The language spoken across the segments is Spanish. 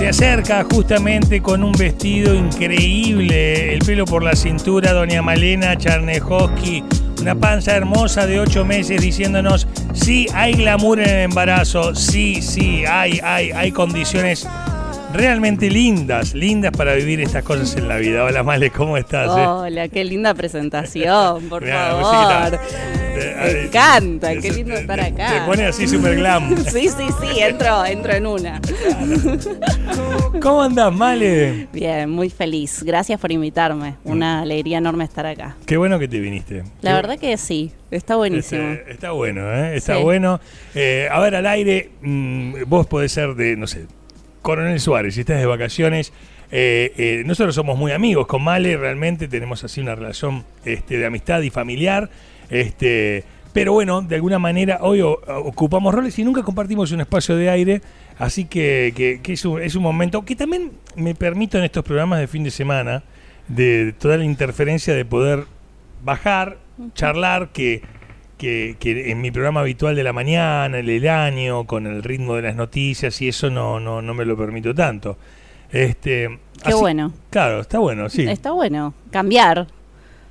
Se acerca justamente con un vestido increíble, el pelo por la cintura, doña Malena Charnejoski, una panza hermosa de ocho meses diciéndonos, sí, hay glamour en el embarazo, sí, sí, hay, hay, hay condiciones realmente lindas, lindas para vivir estas cosas en la vida. Hola Male, ¿cómo estás? eh? Hola, qué linda presentación, por favor. Me encanta, qué lindo estar acá. Te pone así super glam. sí, sí, sí, entro, entro en una. ¿Cómo andás, Male? Bien, muy feliz. Gracias por invitarme. Una alegría enorme estar acá. Qué bueno que te viniste. La verdad que sí, está buenísimo. Este, está bueno, ¿eh? Está Sí. bueno. Eh, a ver, al aire, mm, vos podés ser de, no sé, Coronel Suárez, si estás de vacaciones. eh, eh, nosotros somos muy amigos con Male, realmente tenemos así una relación este, de amistad y familiar. Este, pero bueno, de alguna manera hoy o- ocupamos roles y nunca compartimos un espacio de aire. Así que, que- que es, un, es un momento que también me permito en estos programas de fin de semana, de toda la interferencia de poder bajar, charlar, que, que, que en mi programa habitual de la mañana, el, el año, con el ritmo de las noticias y eso no, no, no me lo permito tanto. Este, Qué bueno. Claro, está bueno, sí. Está bueno. Cambiar,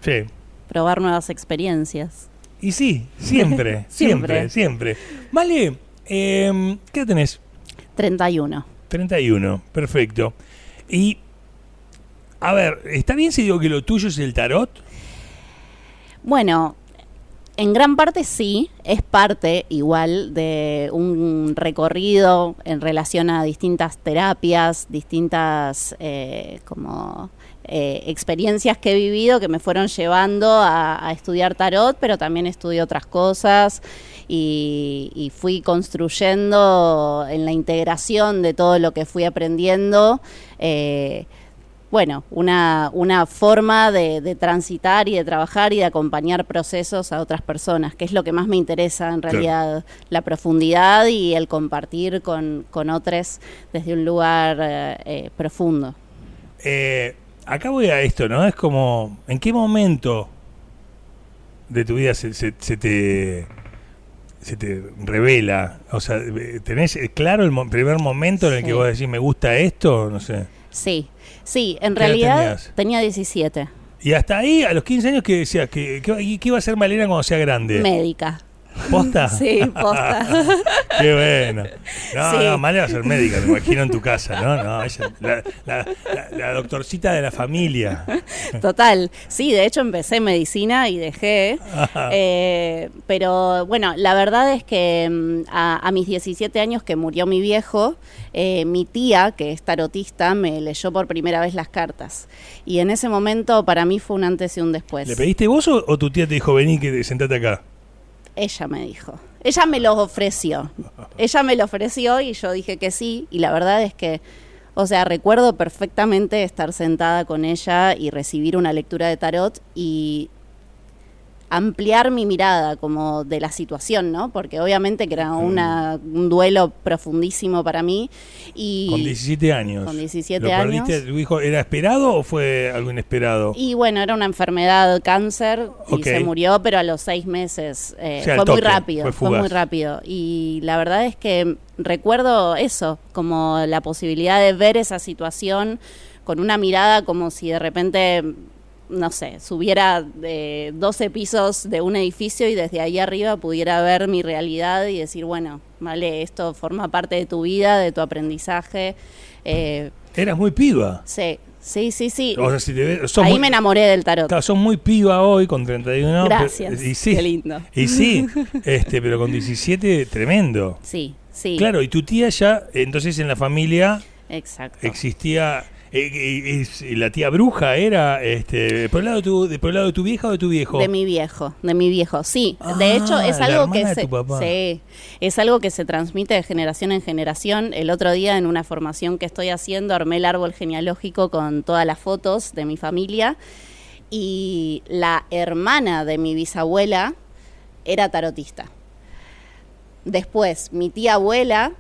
sí. Probar nuevas experiencias. Y sí, siempre, siempre, Siempre. Vale, eh, ¿qué tenés? 31. 31, perfecto. Y, a ver, ¿está bien si digo que lo tuyo es el tarot? Bueno, en gran parte sí, es parte igual de un recorrido en relación a distintas terapias, distintas eh, como eh, experiencias que he vivido que me fueron llevando a, a estudiar tarot, pero también estudié otras cosas y, y fui construyendo en la integración de todo lo que fui aprendiendo. eh, bueno, una, una forma de, de transitar y de trabajar y de acompañar procesos a otras personas, que es lo que más me interesa en Claro. realidad, la profundidad y el compartir con, con otros desde un lugar eh, eh, profundo. Eh, acá voy a esto, ¿no? Es como, ¿en qué momento de tu vida se, se- se te se te revela? O sea, ¿tenés claro el mo- primer momento en el que vos decís, me gusta esto? No sé. Sí, sí, en ¿Qué edad realidad tenía 17, Y hasta ahí, a los 15 años, que decías? ¿Qué, qué, qué iba a ser Malena cuando sea grande? médica. ¿Posta? Sí, posta. Qué bueno. No, Sí. no, Malena va a ser médica, me imagino en tu casa, ¿no? No, ella, la, la- la- la doctorcita de la familia. Total, sí, de hecho empecé medicina y dejé, eh, pero bueno, la verdad es que mm, a, a mis 17 años que murió mi viejo, eh, mi tía, que es tarotista, me leyó por primera vez las cartas y en ese momento para mí fue un antes y un después. ¿Le pediste vos o, o tu tía te dijo, vení, que sentate acá? Ella me dijo, ella me lo ofreció, ella me lo ofreció y yo dije que sí y la verdad es que... O sea, recuerdo perfectamente estar sentada con ella y recibir una lectura de tarot y ampliar mi mirada como de la situación, ¿no? Porque obviamente que era una, un duelo profundísimo para mí y Con 17 años. Con 17 ¿Lo perdiste años. a tu hijo? ¿Era esperado o fue algo inesperado? y bueno, era una enfermedad, cáncer, y se murió, pero a los seis meses. eh, O sea, al fue muy rápido, fue fue, muy rápido. Y la verdad es que recuerdo eso, como la posibilidad de ver esa situación con una mirada como si de repente, no sé, subiera de 12 pisos de un edificio y desde ahí arriba pudiera ver mi realidad y decir, bueno, vale, esto forma parte de tu vida, de tu aprendizaje. Eh, Eras muy piba. sí, sí, sí, sí. O sea, si te ves- sos Ahí muy- me enamoré del tarot. Claro, sos muy piba hoy con 31. pero- Gracias. y sí, Qué lindo. Y sí, este, pero con 17, tremendo. Sí, sí. Claro, y tu tía ya, entonces en la familia Exacto. existía. Eh, eh, es- la tía bruja era este, por el lado de tu, de, por el lado de tu vieja o de tu viejo. De mi viejo, de mi viejo, sí. Ah, de hecho, es la algo que se, sí, es algo que se transmite de generación en generación. El otro día en una formación que estoy haciendo armé el árbol genealógico con todas las fotos de mi familia y la hermana de mi bisabuela era tarotista. Después, mi tía abuela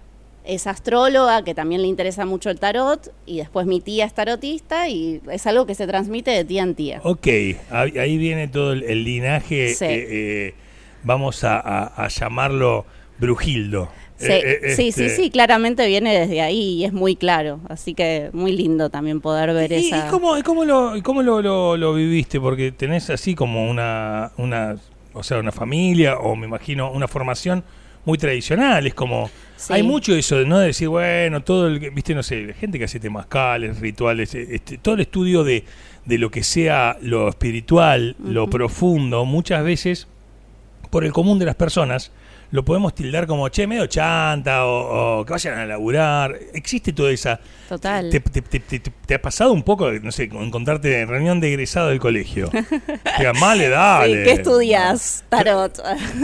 es astróloga, que también le interesa mucho el tarot, y después mi tía es tarotista, y es algo que se transmite de tía en tía. Ok, ahí viene todo el, el linaje, Sí. eh, eh, vamos a, a- a llamarlo Brujildo. Sí, eh, sí, sí, este sí, claramente viene desde ahí y es muy claro. Así que muy lindo también poder ver esa. ¿Y cómo, cómo, lo, cómo lo, lo, viviste? Porque tenés así como una, una, o sea, una familia o me imagino una formación muy tradicional. Es como. Hay mucho eso de no decir, bueno, todo el. Viste, no sé, gente que hace temazcales, rituales, este, todo el estudio de, de lo que sea lo espiritual, lo profundo, muchas veces, por el común de las personas, lo podemos tildar como, che, medio chanta o, que vayan a laburar. Existe toda esa... Total. ¿Te, ha pasado un poco, no sé, encontrarte en reunión de egresado del colegio? Diga, male, dale. ¿Qué estudias? Tarot.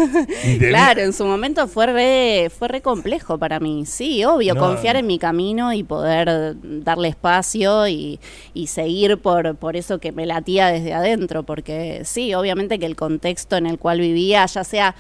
claro, en su momento fue re, fue re complejo para mí. Sí, obvio, confiar en mi camino y poder darle espacio y, y seguir por, por eso que me latía desde adentro. Porque sí, obviamente que el contexto en el cual vivía, ya sea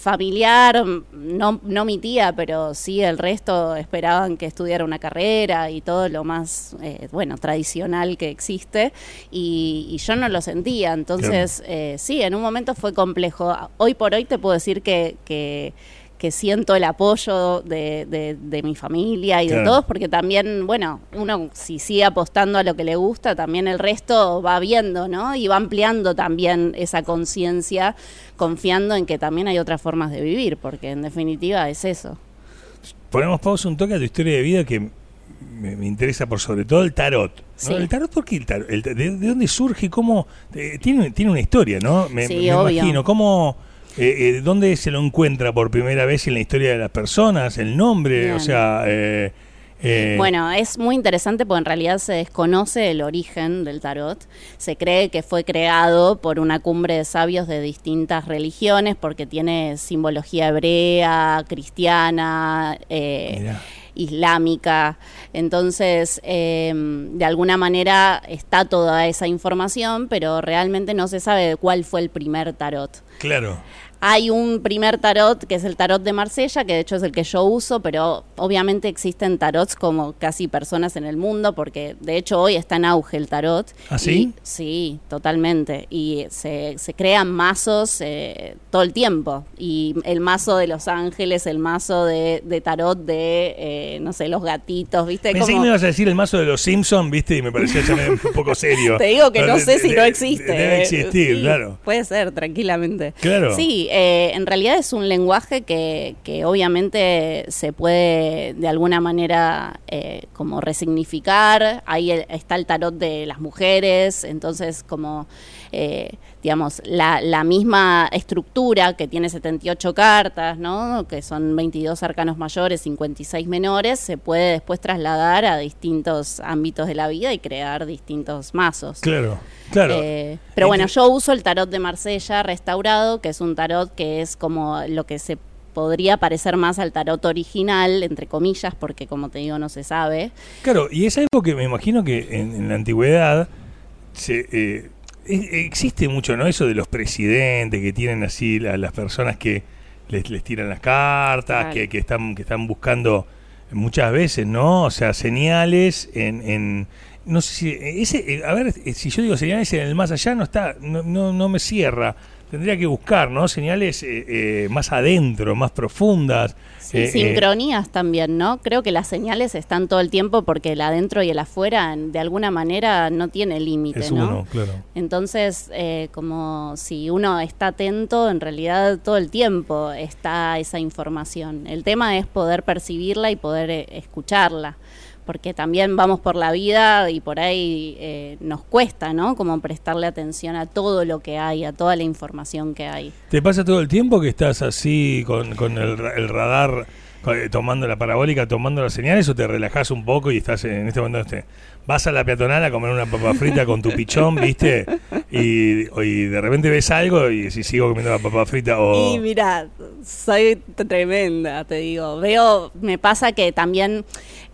familiar, no, no mi tía, pero sí el resto esperaban que estudiara una carrera y todo lo más, eh, bueno, tradicional que existe, y, yo no lo sentía, entonces eh, sí, en un momento fue complejo. Hoy por hoy te puedo decir que, que que siento el apoyo de, de, mi familia y de todos, porque también, bueno, uno si sigue apostando a lo que le gusta, también el resto va viendo, ¿no? Y va ampliando también esa conciencia, confiando en que también hay otras formas de vivir, porque en definitiva es eso. Ponemos pausa un toque a tu historia de vida que me, interesa por sobre todo el tarot. El tarot, ¿por qué el tarot? de, dónde surge? ¿Cómo? Eh, tiene, tiene una historia, ¿no? Me, me imagino. ¿Cómo...? Eh, eh, ¿Dónde se lo encuentra por primera vez en la historia de las personas? ¿El nombre? O sea... Eh, eh, bueno, es muy interesante porque en realidad se desconoce el origen del tarot. Se cree que fue creado por una cumbre de sabios de distintas religiones porque tiene simbología hebrea, cristiana, islámica. Entonces, de alguna manera está toda esa información, pero realmente no se sabe cuál fue el primer tarot. Claro. Hay un primer tarot que es el tarot de Marsella, que de hecho es el que yo uso, pero obviamente existen tarots como casi personas en el mundo, porque de hecho hoy está en auge el tarot. ¿Ah, sí? totalmente. Y se, se crean mazos eh, todo el tiempo. Y el mazo de los ángeles, el mazo de, tarot de, eh, no sé, los gatitos, ¿viste? Pensé que me ibas a decir el mazo de los Simpsons, ¿viste? Y me parecía ya un poco serio. Te digo que no, sé si no existe. Debe existir, claro. Puede ser, tranquilamente. Claro. Sí, eh, en realidad es un lenguaje que, obviamente se puede de alguna manera eh, como resignificar. Ahí está el tarot de las mujeres, entonces como eh, digamos, la, la, misma estructura que tiene 78 cartas, ¿no? que son 22 arcanos mayores, 56 menores, se puede después trasladar a distintos ámbitos de la vida y crear distintos mazos. Claro, claro. Eh, pero bueno, yo uso el tarot de Marsella restaurado, que es un tarot que es como lo que se podría parecer más al tarot original, entre comillas, porque como te digo, no se sabe. Claro, y es algo que me imagino que en, la antigüedad se, eh, existe mucho, ¿no? Eso de los presidentes que tienen así las personas que les, les tiran las cartas, que, que, están, que están buscando muchas veces, ¿no? O sea, señales en, en no sé si ese, eh, a ver, eh, si yo digo señales en el más allá no está, no, no, no me cierra tendría que buscar, ¿no? Señales eh, eh, más adentro, más profundas. Sí, eh, sincronías también, ¿no? Creo que las señales están todo el tiempo porque el adentro y el afuera, de alguna manera, no tiene límite, ¿no? Uno, claro. Entonces, como si uno está atento, en realidad todo el tiempo está esa información. El tema es poder percibirla y poder escucharla porque también vamos por la vida y por ahí eh, nos cuesta, ¿no? Como prestarle atención a todo lo que hay, a toda la información que hay. ¿Te pasa todo el tiempo que estás así con, el, radar eh, tomando la parabólica, tomando las señales o te relajas un poco y estás en este momento este, vas a la peatonal a comer una papa frita con tu pichón, ¿viste? Y, de repente ves algo y si sigo comiendo la papa frita o... Y mira, soy tremenda, te digo. Veo, me pasa que también,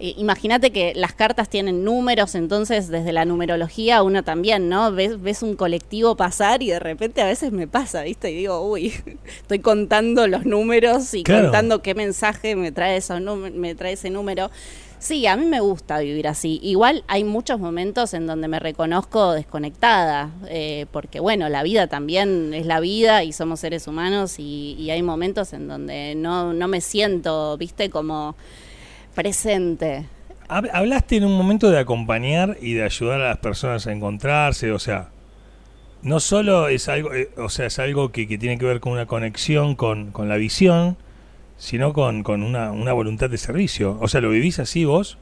eh, imagínate que las cartas tienen números, entonces desde la numerología uno también, ¿no? Ves, ves un colectivo pasar y de repente a veces me pasa, ¿viste? Y digo, uy, estoy contando los números y contando qué mensaje me trae, eso, me trae ese número Sí, a mí me gusta vivir así. Igual hay muchos momentos en donde me reconozco desconectada, eh, porque bueno, la vida también es la vida y somos seres humanos y, hay momentos en donde no, no me siento, viste, como presente. Hab- Hablaste en un momento de acompañar y de ayudar a las personas a encontrarse, o sea, no solo es algo, eh, o sea, es algo que, que tiene que ver con una conexión con, con la visión, sino con, con una, una voluntad de servicio. O sea, ¿lo vivís así vos?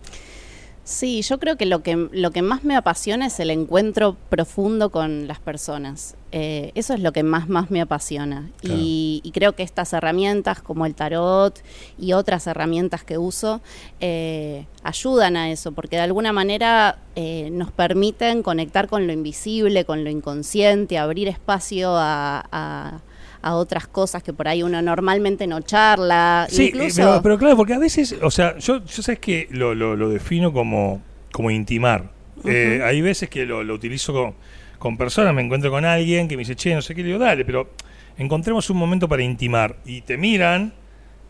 Sí, yo creo que lo que, lo que más me apasiona es el encuentro profundo con las personas. Eh, eso es lo que más, más me apasiona. Claro. Y, y creo que estas herramientas como el tarot y otras herramientas que uso eh, ayudan a eso, porque de alguna manera eh, nos permiten conectar con lo invisible, con lo inconsciente, abrir espacio a... a a otras cosas que por ahí uno normalmente no charla. Sí, eh, Incluso, pero, pero claro, porque a veces, o sea, yo, yo sabes que lo, lo, lo defino como, como intimar. Eh, hay veces que lo, lo utilizo con, con personas, me encuentro con alguien que me dice, che, no sé qué, le digo, dale, pero encontremos un momento para intimar. Y te miran,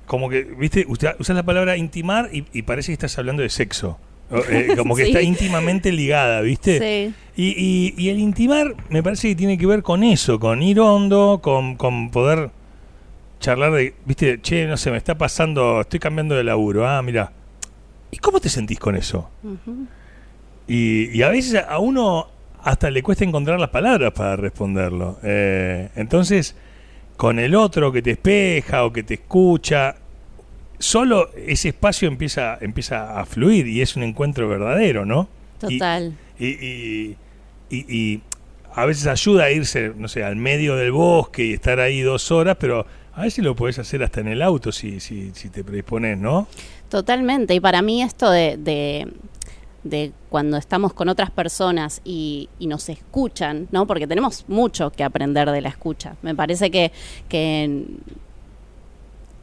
como que, viste, usa- usas la palabra intimar y, y parece que estás hablando de sexo. O, eh, como que Sí. está íntimamente ligada, ¿viste? Sí. Y, y- y el intimar me parece que tiene que ver con eso, con ir hondo, con, con poder charlar de, viste, che, no sé, me está pasando, estoy cambiando de laburo, ah, mira. ¿Y cómo te sentís con eso? Y a veces a uno hasta le cuesta encontrar las palabras para responderlo. Eh, entonces, con el otro que te espeja o que te escucha, solo ese espacio empieza, empieza a fluir y es un encuentro verdadero, ¿no? Total. y, y, y- y a veces ayuda a irse, no sé, al medio del bosque y estar ahí dos horas, pero a veces lo puedes hacer hasta en el auto si, si, si te predispones, ¿no? Totalmente. Y para mí esto de, de, de cuando estamos con otras personas y, y nos escuchan, ¿no? Porque tenemos mucho que aprender de la escucha. Me parece que, que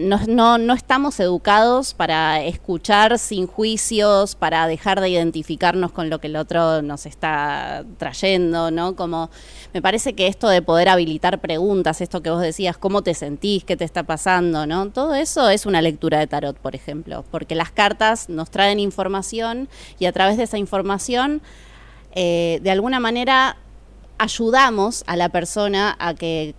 no, no, no estamos educados para escuchar sin juicios, para dejar de identificarnos con lo que el otro nos está trayendo, ¿no? Como me parece que esto de poder habilitar preguntas, esto que vos decías, cómo te sentís, qué te está pasando, ¿no? Todo eso es una lectura de tarot, por ejemplo, porque las cartas nos traen información y a través de esa información, eh, de alguna manera, ayudamos a la persona a que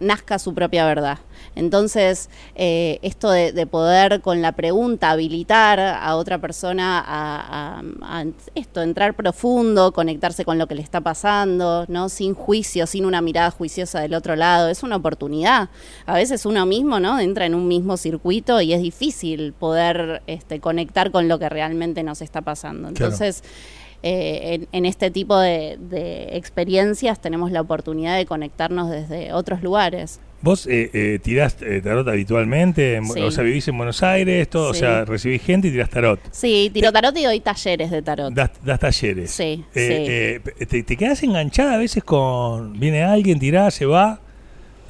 nazca su propia verdad. Entonces, eh, esto de, de poder con la pregunta habilitar a otra persona a, a- a esto, entrar profundo, conectarse con lo que le está pasando, ¿no? Sin juicio, sin una mirada juiciosa del otro lado, es una oportunidad. A veces uno mismo, ¿no? Entra en un mismo circuito y es difícil poder este, conectar con lo que realmente nos está pasando. Claro. Entonces, eh, en, en este tipo de, de experiencias tenemos la oportunidad de conectarnos desde otros lugares. ¿Vos eh, eh, tirás eh, tarot habitualmente? Sí. O sea, vivís en Buenos Aires, todo, o Sí. sea, recibís gente y tirás tarot. Sí, tiro tarot y doy talleres de tarot. Das, das talleres. Sí, Eh, eh, te, te quedás enganchada a veces con. Viene alguien, tirás, se va.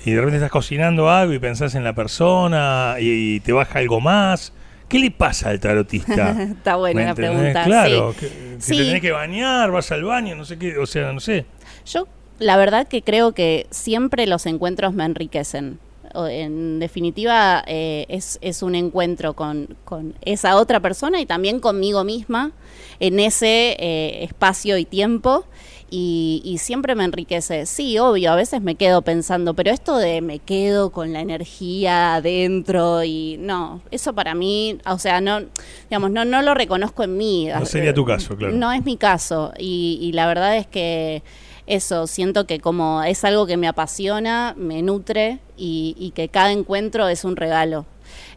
Y de repente estás cocinando algo y pensás en la persona y, y te baja algo más. ¿Qué le pasa al tarotista? Está buena ¿Me la pregunta. Claro, sí. que, que Sí. te tenés que bañar, vas al baño, no sé qué, o sea, no sé. Yo, la verdad que creo que siempre los encuentros me enriquecen. En definitiva, eh, es, es un encuentro con, con esa otra persona y también conmigo misma en ese eh, espacio y tiempo. Y, y siempre me enriquece. Sí, obvio, a veces me quedo pensando, pero esto de me quedo con la energía adentro y no, eso para mí, o sea, no, digamos, no, no lo reconozco en mí. No sería tu caso, claro. No es mi caso. Y, y la verdad es que eso, siento que como es algo que me apasiona, me nutre y, y que cada encuentro es un regalo.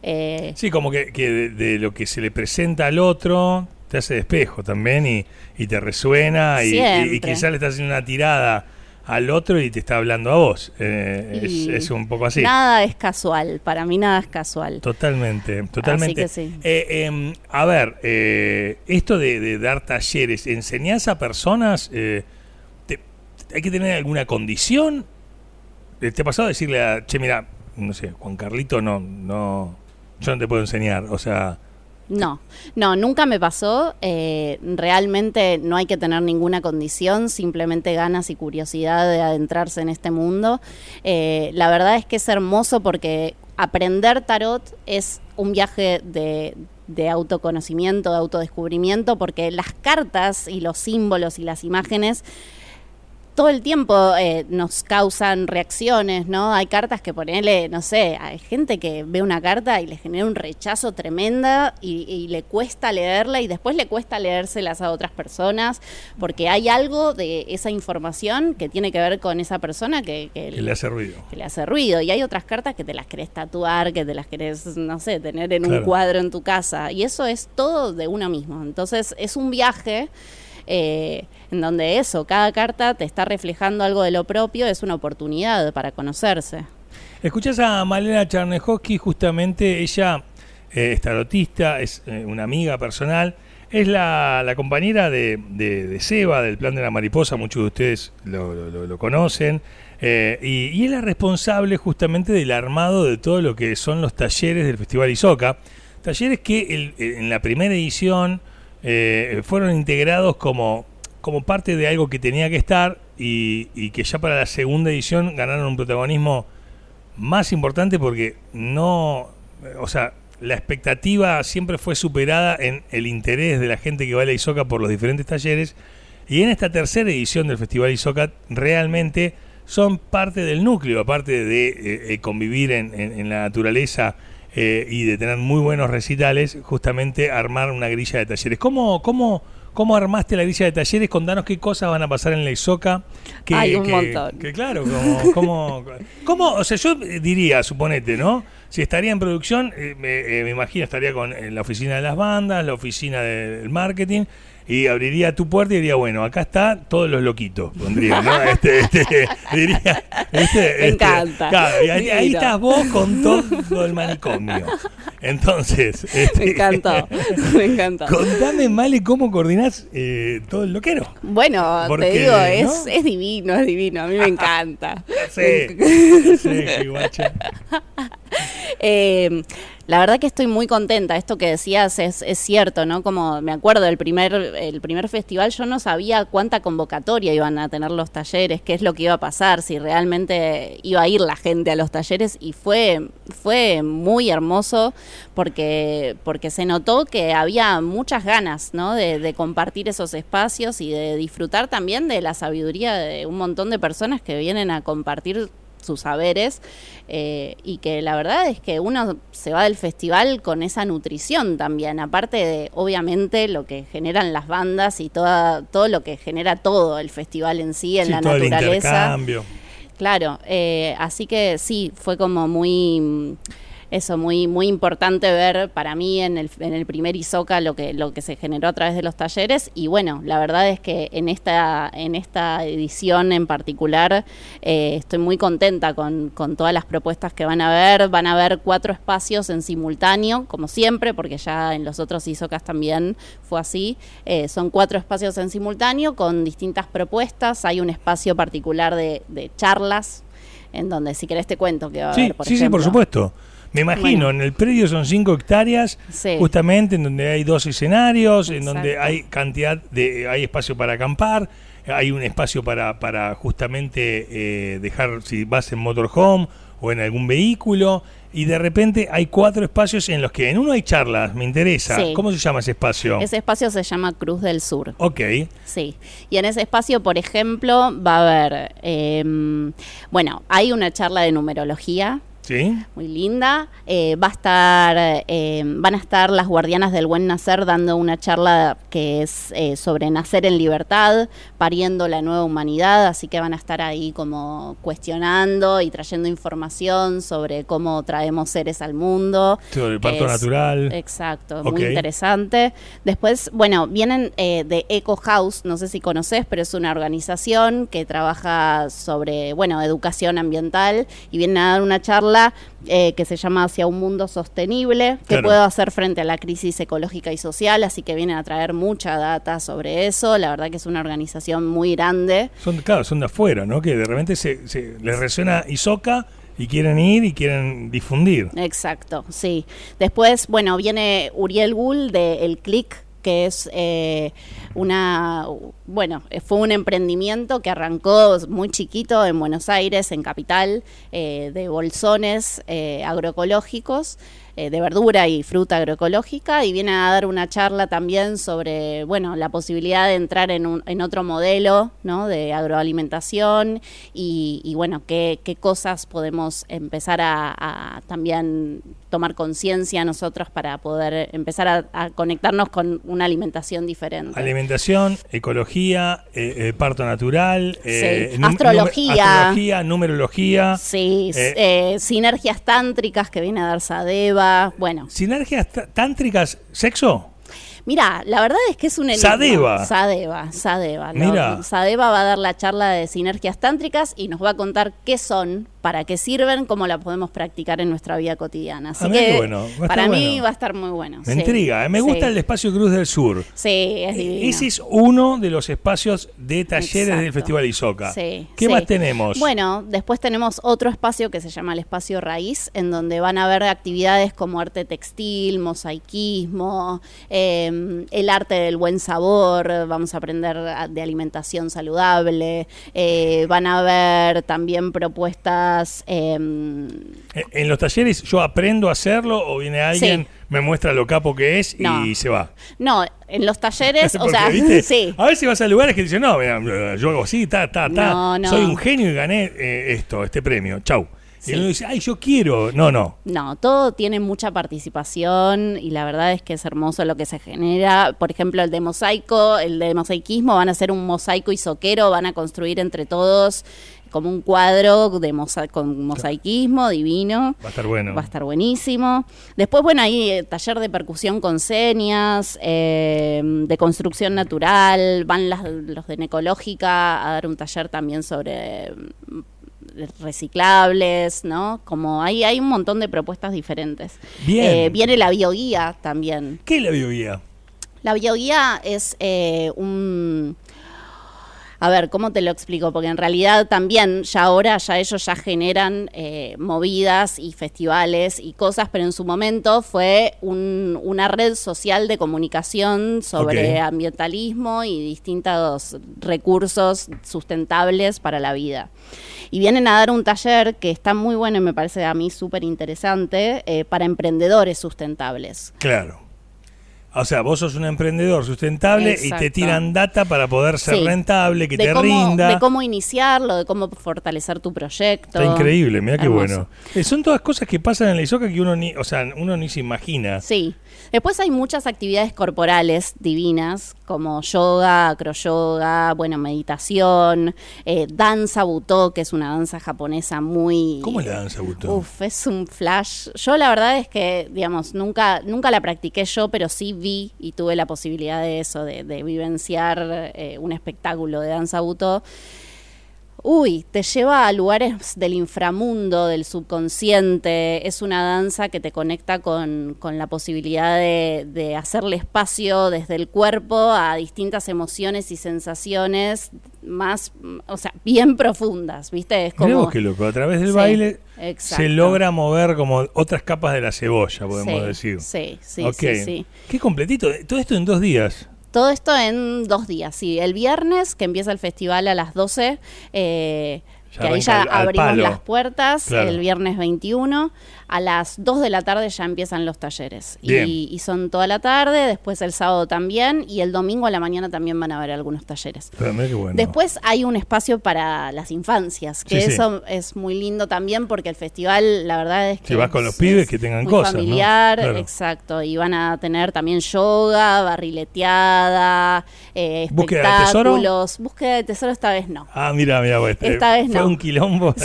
Eh, Sí, como que, que de, de lo que se le presenta al otro te hace de espejo también y, y te resuena y, y- y quizás le estás haciendo una tirada al otro y te está hablando a vos. Eh, es, es un poco así. Nada es casual, para mí nada es casual. Totalmente, totalmente. que sí. Eh, em, a ver, eh, esto de, de dar talleres, ¿enseñás a personas? ¿Hay que tener alguna condición? ¿Te ha pasado decirle a, che, mira, no sé, Juan Carlito, no, no, yo no te puedo enseñar? O sea, No, no, nunca me pasó. eh, realmente no hay que tener ninguna condición, simplemente ganas y curiosidad de adentrarse en este mundo. Eh, la verdad es que es hermoso porque aprender tarot es un viaje de, de autoconocimiento, de autodescubrimiento, porque las cartas y los símbolos y las imágenes todo el tiempo eh, nos causan reacciones, ¿no? Hay cartas que ponele, no sé, hay gente que ve una carta y le genera un rechazo tremenda y, le cuesta leerla y después le cuesta leérselas a otras personas porque hay algo de esa información que tiene que ver con esa persona que, que, le hace ruido. Que le hace ruido. Y hay otras cartas que te las querés tatuar, que te las querés, no sé, tener en un cuadro en tu casa. Y eso es todo de uno mismo. Entonces es un viaje eh, en donde eso, cada carta te está reflejando algo de lo propio, es una oportunidad para conocerse. Escuchas a Malena Charnejoski, justamente ella eh, es tarotista, es eh, una amiga personal, es la, compañera de, Seba, del Plan de la Mariposa, muchos de ustedes lo, conocen, y, es la responsable justamente del armado de todo lo que son los talleres del Festival Isoca. Talleres que en la primera edición eh, fueron integrados como, como parte de algo que tenía que estar y, que ya para la segunda edición ganaron un protagonismo más importante porque no, o sea, la expectativa siempre fue superada en el interés de la gente que va a la ISOCA por los diferentes talleres. Y en esta tercera edición del Festival ISOCA realmente son parte del núcleo, aparte de eh, eh, convivir en la naturaleza eh, y de tener muy buenos recitales, justamente armar una grilla de talleres. ¿Cómo, cómo, cómo armaste la grilla de talleres? Contanos qué cosas van a pasar en la ISOCA. Que, Hay un montón. Que claro, como, como, o sea, yo diría, suponete, ¿no? Si estaría en producción, eh, me, eh, me, imagino estaría con en la oficina de las bandas, la oficina del marketing, y abriría tu puerta y diría, bueno, acá está todos los loquitos, pondría, ¿no? Este, este, diría, este, me este, encanta. Claro, y ahí, estás vos con todo el manicomio. Entonces, este, me encantó, me encantó. Contame, Male, cómo coordinás eh, todo el loquero. Bueno, te digo, es, es divino, es divino, a mí me encanta. Sí, sí, guacha. Eh, la verdad que estoy muy contenta. Esto que decías es, cierto, ¿no? Como me acuerdo del primer, el primer festival, yo no sabía cuánta convocatoria iban a tener los talleres, qué es lo que iba a pasar, si realmente iba a ir la gente a los talleres y fue, fue muy hermoso porque, porque se notó que había muchas ganas, ¿no? De, de compartir esos espacios y de disfrutar también de la sabiduría de un montón de personas que vienen a compartir sus saberes eh, y que la verdad es que uno se va del festival con esa nutrición también, aparte de obviamente lo que generan las bandas y toda, todo lo que genera todo el festival en sí, en la naturaleza. Claro, eh, así que sí, fue como muy eso muy muy importante ver para mí en el, en el primer ISOCA lo que lo que se generó a través de los talleres. Y bueno la verdad es que en esta en esta edición en particular eh, estoy muy contenta con, con, todas las propuestas que van a ver van a haber cuatro espacios en simultáneo como siempre porque ya en los otros ISOCAS también fue así. Eh, son cuatro espacios en simultáneo con distintas propuestas. Hay un espacio particular de, de charlas en donde si querés te cuento que va a haber, por sí, sí, por supuesto. Me imagino, en el predio son cinco hectáreas, justamente en donde hay dos escenarios, en donde hay cantidad de, hay espacio para acampar, hay un espacio para, para justamente eh, dejar, si vas en motorhome o en algún vehículo, y de repente hay cuatro espacios en los que en uno hay charlas, me interesa. ¿Cómo se llama ese espacio? Ese espacio se llama Cruz del Sur. Ok. Sí. Y en ese espacio, por ejemplo, va a haber, em, bueno, hay una charla de numerología muy linda. Eh, va a estar, eh, van a estar las guardianas del buen nacer dando una charla que es eh, sobre nacer en libertad, pariendo la nueva humanidad, así que van a estar ahí como cuestionando y trayendo información sobre cómo traemos seres al mundo. Sobre el parto natural. Exacto, muy interesante. Después, bueno, vienen de Eco House, no sé si conoces, pero es una organización que trabaja sobre, bueno, educación ambiental y vienen a dar una charla eh, que se llama Hacia un mundo sostenible, que puedo hacer frente a la crisis ecológica y social, así que vienen a traer mucha data sobre eso. La verdad que es una organización muy grande. Son, claro, son de afuera, ¿no? Que de repente se, les resuena Isoca y quieren ir y quieren difundir. Exacto, sí. Después, bueno, viene Uriel Gull de El Click que es eh, una, bueno, fue un emprendimiento que arrancó muy chiquito en Buenos Aires, en Capital, eh, de bolsones eh, agroecológicos. Eh, de verdura y fruta agroecológica y viene a dar una charla también sobre, bueno, la posibilidad de entrar en, un, en otro modelo, ¿no? De agroalimentación y, bueno, qué, qué, cosas podemos empezar a, a también tomar conciencia nosotros para poder empezar a, conectarnos con una alimentación diferente. Alimentación, ecología, eh, eh, parto natural, eh, astrología. astrología, numerología. Sí, sinergias tántricas que viene a dar Sadeva, bueno. ¿Sinergias tántricas, sexo? Mira, la verdad es que es un Sadeva. Sadeva, Sadeva. Mira. Sadeva va a dar la charla de sinergias tántricas y nos va a contar qué son, para qué sirven, cómo la podemos practicar en nuestra vida cotidiana. Así que para mí va a estar muy bueno. Me intriga, ¿eh? me gusta el espacio Cruz del Sur. Sí, es divino. Ese es uno de los espacios de talleres del Festival Isoca. ¿Qué más tenemos? Bueno, después tenemos otro espacio que se llama el espacio Raíz, en donde van a haber actividades como arte textil, mosaicismo, em, el arte del buen sabor, vamos a aprender de alimentación saludable, eh, van a haber también propuestas Em, eh, ¿En los talleres yo aprendo a hacerlo o viene alguien, me muestra lo capo que es y se va? No, en los talleres, o sea, sí. A veces vas a lugares que dicen, no, yo hago así, ta, ta, ta. Soy un genio y gané eh, esto, este premio. Chau. Y uno dice, ay, yo quiero. No, no. No, todo tiene mucha participación y la verdad es que es hermoso lo que se genera. Por ejemplo, el de mosaico, el de mosaicismo, van a hacer un mosaico y soquero, van a construir entre todos como un cuadro de con mosaicismo divino. Va a estar bueno. Va a estar buenísimo. Después, bueno, hay eh, taller de percusión con señas, eh, de construcción natural, van las, los de Necológica a dar un taller también sobre mm, reciclables, ¿no? Como hay, hay un montón de propuestas diferentes. Bien. Eh, viene la bioguía también. ¿Qué es la bioguía? La bioguía es un a ver, ¿cómo te lo explico? Porque en realidad también ya ahora ya ellos ya generan eh, movidas y festivales y cosas, pero en su momento fue una red social de comunicación sobre ambientalismo y distintos recursos sustentables para la vida. Y vienen a dar un taller que está muy bueno y me parece a mí súper interesante eh, para emprendedores sustentables. Claro. O sea, vos sos un emprendedor sustentable y te tiran data para poder ser rentable, que te rinda. De cómo iniciarlo, de cómo fortalecer tu proyecto. Está increíble, mira qué bueno. Eh, son todas cosas que pasan en la ISOCA que uno ni, o sea, uno ni se imagina. Sí. Después hay muchas actividades corporales divinas, como yoga, acroyoga, bueno, meditación, eh, danza butó, que es una danza japonesa muy... ¿Cómo es la danza butó? Uf, es un flash. Yo la verdad es que, digamos, nunca, nunca la practiqué yo, pero sí vi y tuve la posibilidad de eso, de, vivenciar eh, un espectáculo de danza butó uy, te lleva a lugares del inframundo, del subconsciente. Es una danza que te conecta con, la posibilidad de, hacerle espacio desde el cuerpo a distintas emociones y sensaciones más, o sea, bien profundas, ¿viste? Es como... que loco, a través del baile se logra mover como otras capas de la cebolla, podemos decir. Sí, sí, sí, Qué completito, todo esto en dos días. Todo esto en dos días, sí. El viernes, que empieza el festival a las 12, eh, que ahí ya abrimos las puertas, el viernes 21 a las 2 de la tarde ya empiezan los talleres. Y, son toda la tarde, después el sábado también, y el domingo a la mañana también van a haber algunos talleres. Después hay un espacio para las infancias, que eso es muy lindo también porque el festival, la verdad es que... Si vas con los pibes que tengan muy cosas. familiar, exacto. Y van a tener también yoga, barrileteada, eh, espectáculos. ¿Búsqueda de tesoro? esta vez no. Ah, mira, mira, pues, esta vez fue un quilombo.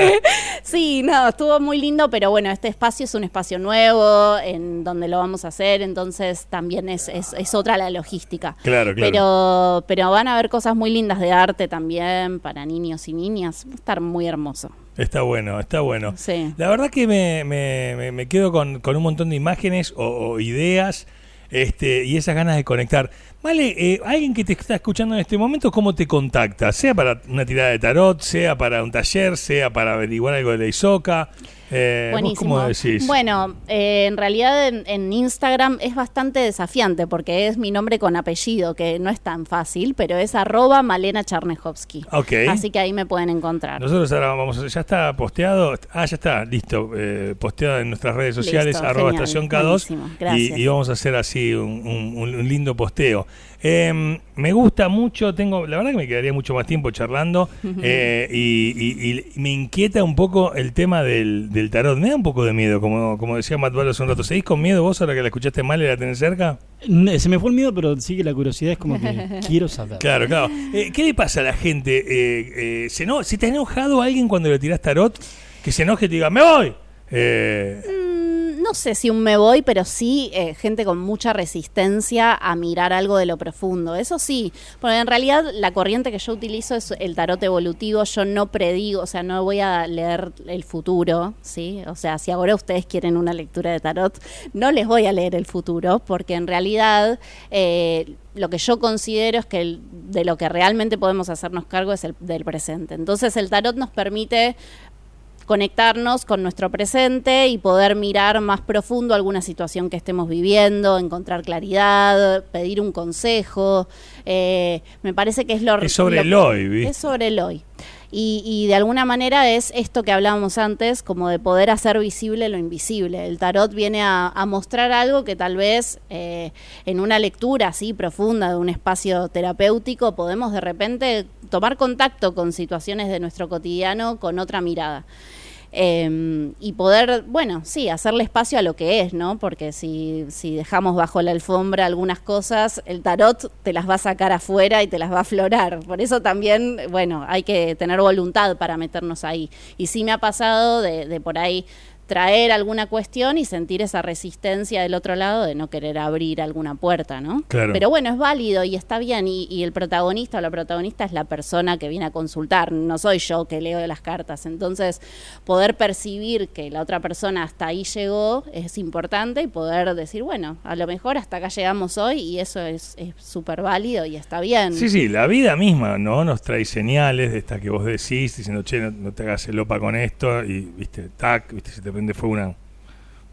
sí, no, estuvo muy lindo, pero bueno, este espacio es un espacio nuevo en donde lo vamos a hacer, entonces también es, es, otra la logística. Claro, claro. Pero, pero van a haber cosas muy lindas de arte también para niños y niñas. Va a estar muy hermoso. Está bueno, está bueno. Sí. La verdad que me, me, me quedo con, con, un montón de imágenes o, ideas. Este, y esas ganas de conectar. Vale, eh, alguien que te está escuchando en este momento, ¿cómo te contacta? Sea para una tirada de tarot, sea para un taller, sea para averiguar algo de la ISOCA. Eh, Buenísimo. ¿Cómo decís? Bueno, eh, en realidad en, Instagram es bastante desafiante porque es mi nombre con apellido, que no es tan fácil, pero es arroba Malena Charnejowski. Ok. Así que ahí me pueden encontrar. Nosotros ahora vamos, a- ya está posteado, ah, ya está, listo, eh, posteado en nuestras redes sociales, Listo, arroba genial, estación K2, buenísimo, y, gracias. y vamos a hacer así un, un- un lindo posteo. Eh, me gusta mucho, tengo, la verdad que me quedaría mucho más tiempo charlando, eh, y, y- y me inquieta un poco el tema del, del tarot, me da un poco de miedo, como, como decía Matt Barlow hace un rato, ¿seguís con miedo vos ahora que la escuchaste mal y la tenés cerca? Se me fue el miedo, pero sí que la curiosidad es como que quiero saber. Claro, claro. Eh, ¿Qué le pasa a la gente? Eh, eh, ¿se, eno- ¿Se te ha enojado alguien cuando le tirás tarot? Que se enoje y te diga, ¡me voy! Eh, Mm, no sé si un me voy, pero sí eh, gente con mucha resistencia a mirar algo de lo profundo. Eso sí, porque en realidad la corriente que yo utilizo es el tarot evolutivo. Yo no predigo, o sea, no voy a leer el futuro, ¿sí? O sea, si ahora ustedes quieren una lectura de tarot, no les voy a leer el futuro, porque en realidad eh, lo que yo considero es que de lo que realmente podemos hacernos cargo es el del presente. Entonces el tarot nos permite conectarnos con nuestro presente y poder mirar más profundo alguna situación que estemos viviendo, encontrar claridad, pedir un consejo. Eh, me parece que es lo Es sobre lo- el hoy, ¿viste? Es sobre el hoy. Y, y de alguna manera es esto que hablábamos antes, como de poder hacer visible lo invisible. El tarot viene a, a mostrar algo que tal vez eh, en una lectura así profunda de un espacio terapéutico podemos de repente tomar contacto con situaciones de nuestro cotidiano con otra mirada. Eh, y poder, bueno, sí, hacerle espacio a lo que es, ¿no? Porque si, si dejamos bajo la alfombra algunas cosas, el tarot te las va a sacar afuera y te las va a aflorar. Por eso también, bueno, hay que tener voluntad para meternos ahí. Y sí me ha pasado de, de por ahí traer alguna cuestión y sentir esa resistencia del otro lado de no querer abrir alguna puerta, ¿no? Claro. Pero bueno, es válido y está bien y, y el protagonista o la protagonista es la persona que viene a consultar, no soy yo que leo las cartas. Entonces, poder percibir que la otra persona hasta ahí llegó es importante y poder decir, bueno, a lo mejor hasta acá llegamos hoy y eso es es súper válido y está bien. Sí, sí, la vida misma, ¿no? Nos trae señales de estas que vos decís, diciendo, che, no, no te hagas el opa con esto, y, viste, tac, viste, se te prende fuego una,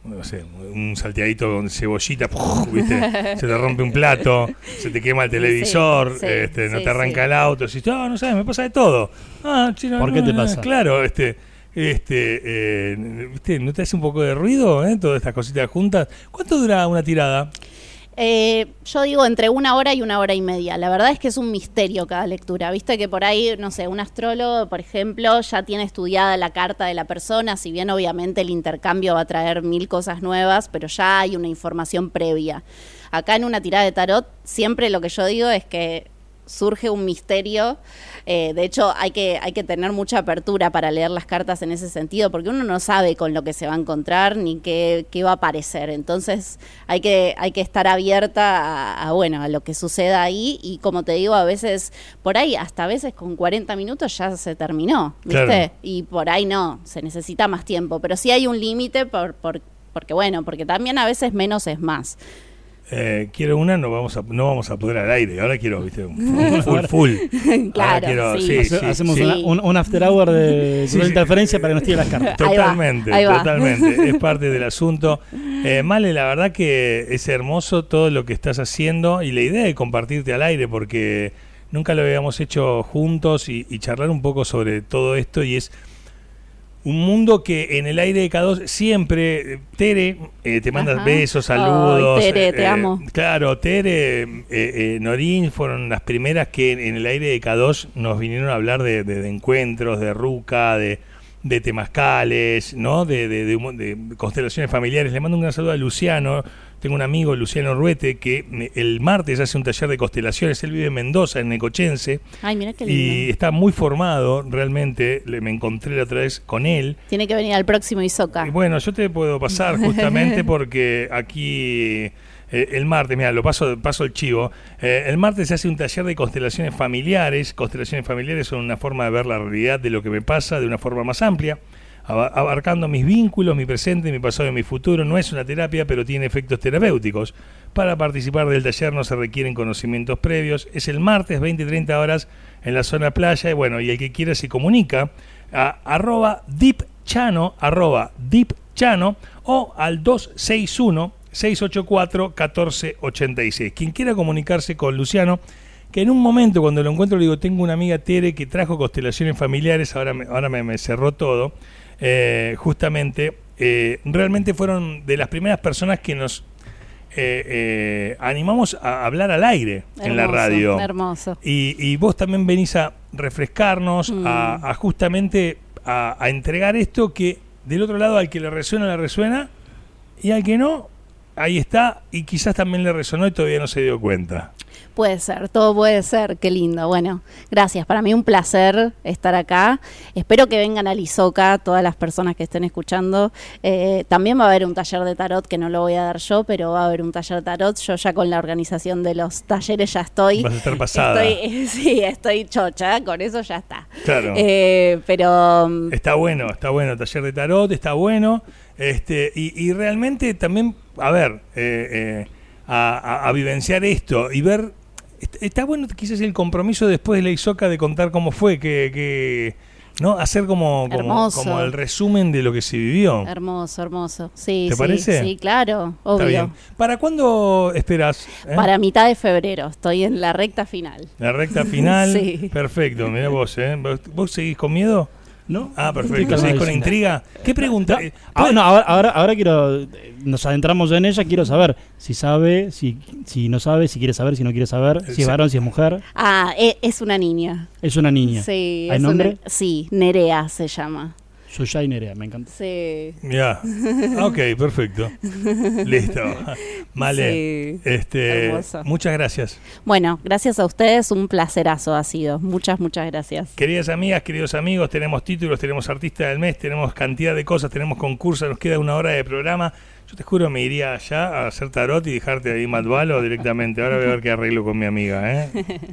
no sé, un salteadito con cebollita, ¡puf! viste, se te rompe un plato, se te quema el televisor, sí, este, no te arranca sí. el auto, decís, no, no sabes, me pasa de todo. Ah, ¿Por no, qué te no, pasa? Claro, este, este, eh, viste, ¿no te hace un poco de ruido, eh, todas estas cositas juntas? ¿Cuánto dura una tirada? Eh, yo digo entre una hora y una hora y media. La verdad es que es un misterio cada lectura. Viste que por ahí, no sé, un astrólogo, por ejemplo, ya tiene estudiada la carta de la persona, si bien obviamente el intercambio va a traer mil cosas nuevas, pero ya hay una información previa. Acá en una tirada de tarot, siempre lo que yo digo es que surge un misterio. Eh, de hecho, hay que, hay que tener mucha apertura para leer las cartas en ese sentido, porque uno no sabe con lo que se va a encontrar ni qué, qué va a aparecer. Entonces, hay que, hay que estar abierta a, a, bueno, a lo que suceda ahí. Y como te digo, a veces, por ahí, hasta a veces con 40 minutos ya se terminó, ¿viste? Claro. Y por ahí no, se necesita más tiempo. Pero sí hay un límite por, por, porque, bueno, porque también a veces menos es más. Eh, quiero una, no vamos a, no vamos a poder al aire. Ahora quiero, viste, un full, full. Ahora Claro, quiero- sí. sí, Hace- sí, Hacemos sí. una- un, un after hour de Sí, de sí. interferencia para que nos tire las cartas. Ahí va, Totalmente, ahí va. totalmente. Es parte del asunto. Eh, Male, la verdad que es hermoso todo lo que estás haciendo y la idea de compartirte al aire porque nunca lo habíamos hecho juntos y, y charlar un poco sobre todo esto y es un mundo que en el aire de K2 siempre, eh, Tere, eh, te manda Ajá. besos, saludos. Tere, te amo. Claro, Tere, eh, eh, Norín fueron las primeras que en, en el aire de K2 nos vinieron a hablar de, de- de encuentros, de ruca, de, de temazcales, ¿no? De, de- de humo- de constelaciones familiares. Le mando un gran saludo a Luciano. Tengo un amigo, Luciano Ruete, que el martes hace un taller de constelaciones. Él vive en Mendoza, en Necochense. Ay, mira qué Y lindo. está muy formado, realmente. Le- me encontré la otra vez con él. Tiene que venir al próximo Isoca. Y bueno, yo te puedo pasar justamente porque aquí eh, el martes, mira, lo paso, paso el chivo. eh, el martes se hace un taller de constelaciones familiares. Constelaciones familiares son una forma de ver la realidad de lo que me pasa de una forma más amplia. Aba- abarcando mis vínculos, mi presente, mi pasado y mi futuro. No es una terapia, pero tiene efectos terapéuticos. Para participar del taller no se requieren conocimientos previos. Es el martes, 20 y 30 horas, en la zona playa. Y bueno, y el que quiera se comunica a arroba deepchano, arroba deepchano, o al 261 684 1486. Quien quiera comunicarse con Luciano, que en un momento cuando lo encuentro le digo, tengo una amiga Tere que trajo constelaciones familiares, ahora ahora me cerró todo, eh, justamente, eh, realmente fueron de las primeras personas que nos eh, animamos a hablar al aire en la radio. Hermoso. Y, y vos también venís a refrescarnos, Mm. a, a justamente a, a entregar esto que del otro lado al que le resuena, le resuena, y al que no, ahí está, y quizás también le resonó y todavía no se dio cuenta. Puede ser, todo puede ser, qué lindo. Bueno, gracias. Para mí un placer estar acá. Espero que vengan a Lizoca todas las personas que estén escuchando. Eh, también va a haber un taller de tarot que no lo voy a dar yo, pero va a haber un taller de tarot. Yo ya con la organización de los talleres ya estoy. Vas a estar pasada. Estoy, sí, estoy chocha, con eso ya está. Claro. Eh, pero mm, Está bueno, está bueno, taller de tarot, está bueno. Este, y, y realmente también, a ver, eh, a, a- a vivenciar esto y ver. Est- Está bueno quizás el compromiso después de la ISOCA de contar cómo fue, que, que ¿no? Hacer como, como, el resumen de lo que se vivió. hermoso, hermoso. Sí, ¿Te sí, parece? Sí, claro, Está obvio. bien. ¿Para cuándo esperas? eh? Para mitad de febrero, estoy en la recta final. La recta final. Sí. Perfecto, mira vos, ¿eh? ¿Vos, vos seguís con miedo? ¿No? Ah, perfecto. ¿Seguís con intriga? ¿Qué pregunta? Eh, Ah, ¿puede- no, ahora, ahora, ahora quiero. eh, Nos adentramos ya en ella. Quiero saber si sabe, si, si no sabe, si quiere saber, si no quiere saber, si Sí. es varón, si es mujer. Ah, e- es una niña. Es una niña. Sí, ¿Hay es nombre? una- sí, Nerea se llama. Suya y Nerea, me encanta. Sí. Ya. Ok, perfecto. Listo. Vale. Sí. Este, Hermoso. muchas gracias. Bueno, gracias a ustedes, un placerazo ha sido. Muchas, muchas gracias. Queridas amigas, queridos amigos, tenemos títulos, tenemos artista del mes, tenemos cantidad de cosas, tenemos concursos, nos queda una hora de programa. Yo te juro, me iría allá a hacer tarot y dejarte ahí Matbalo directamente. Ahora voy a ver qué arreglo con mi amiga, ¿eh?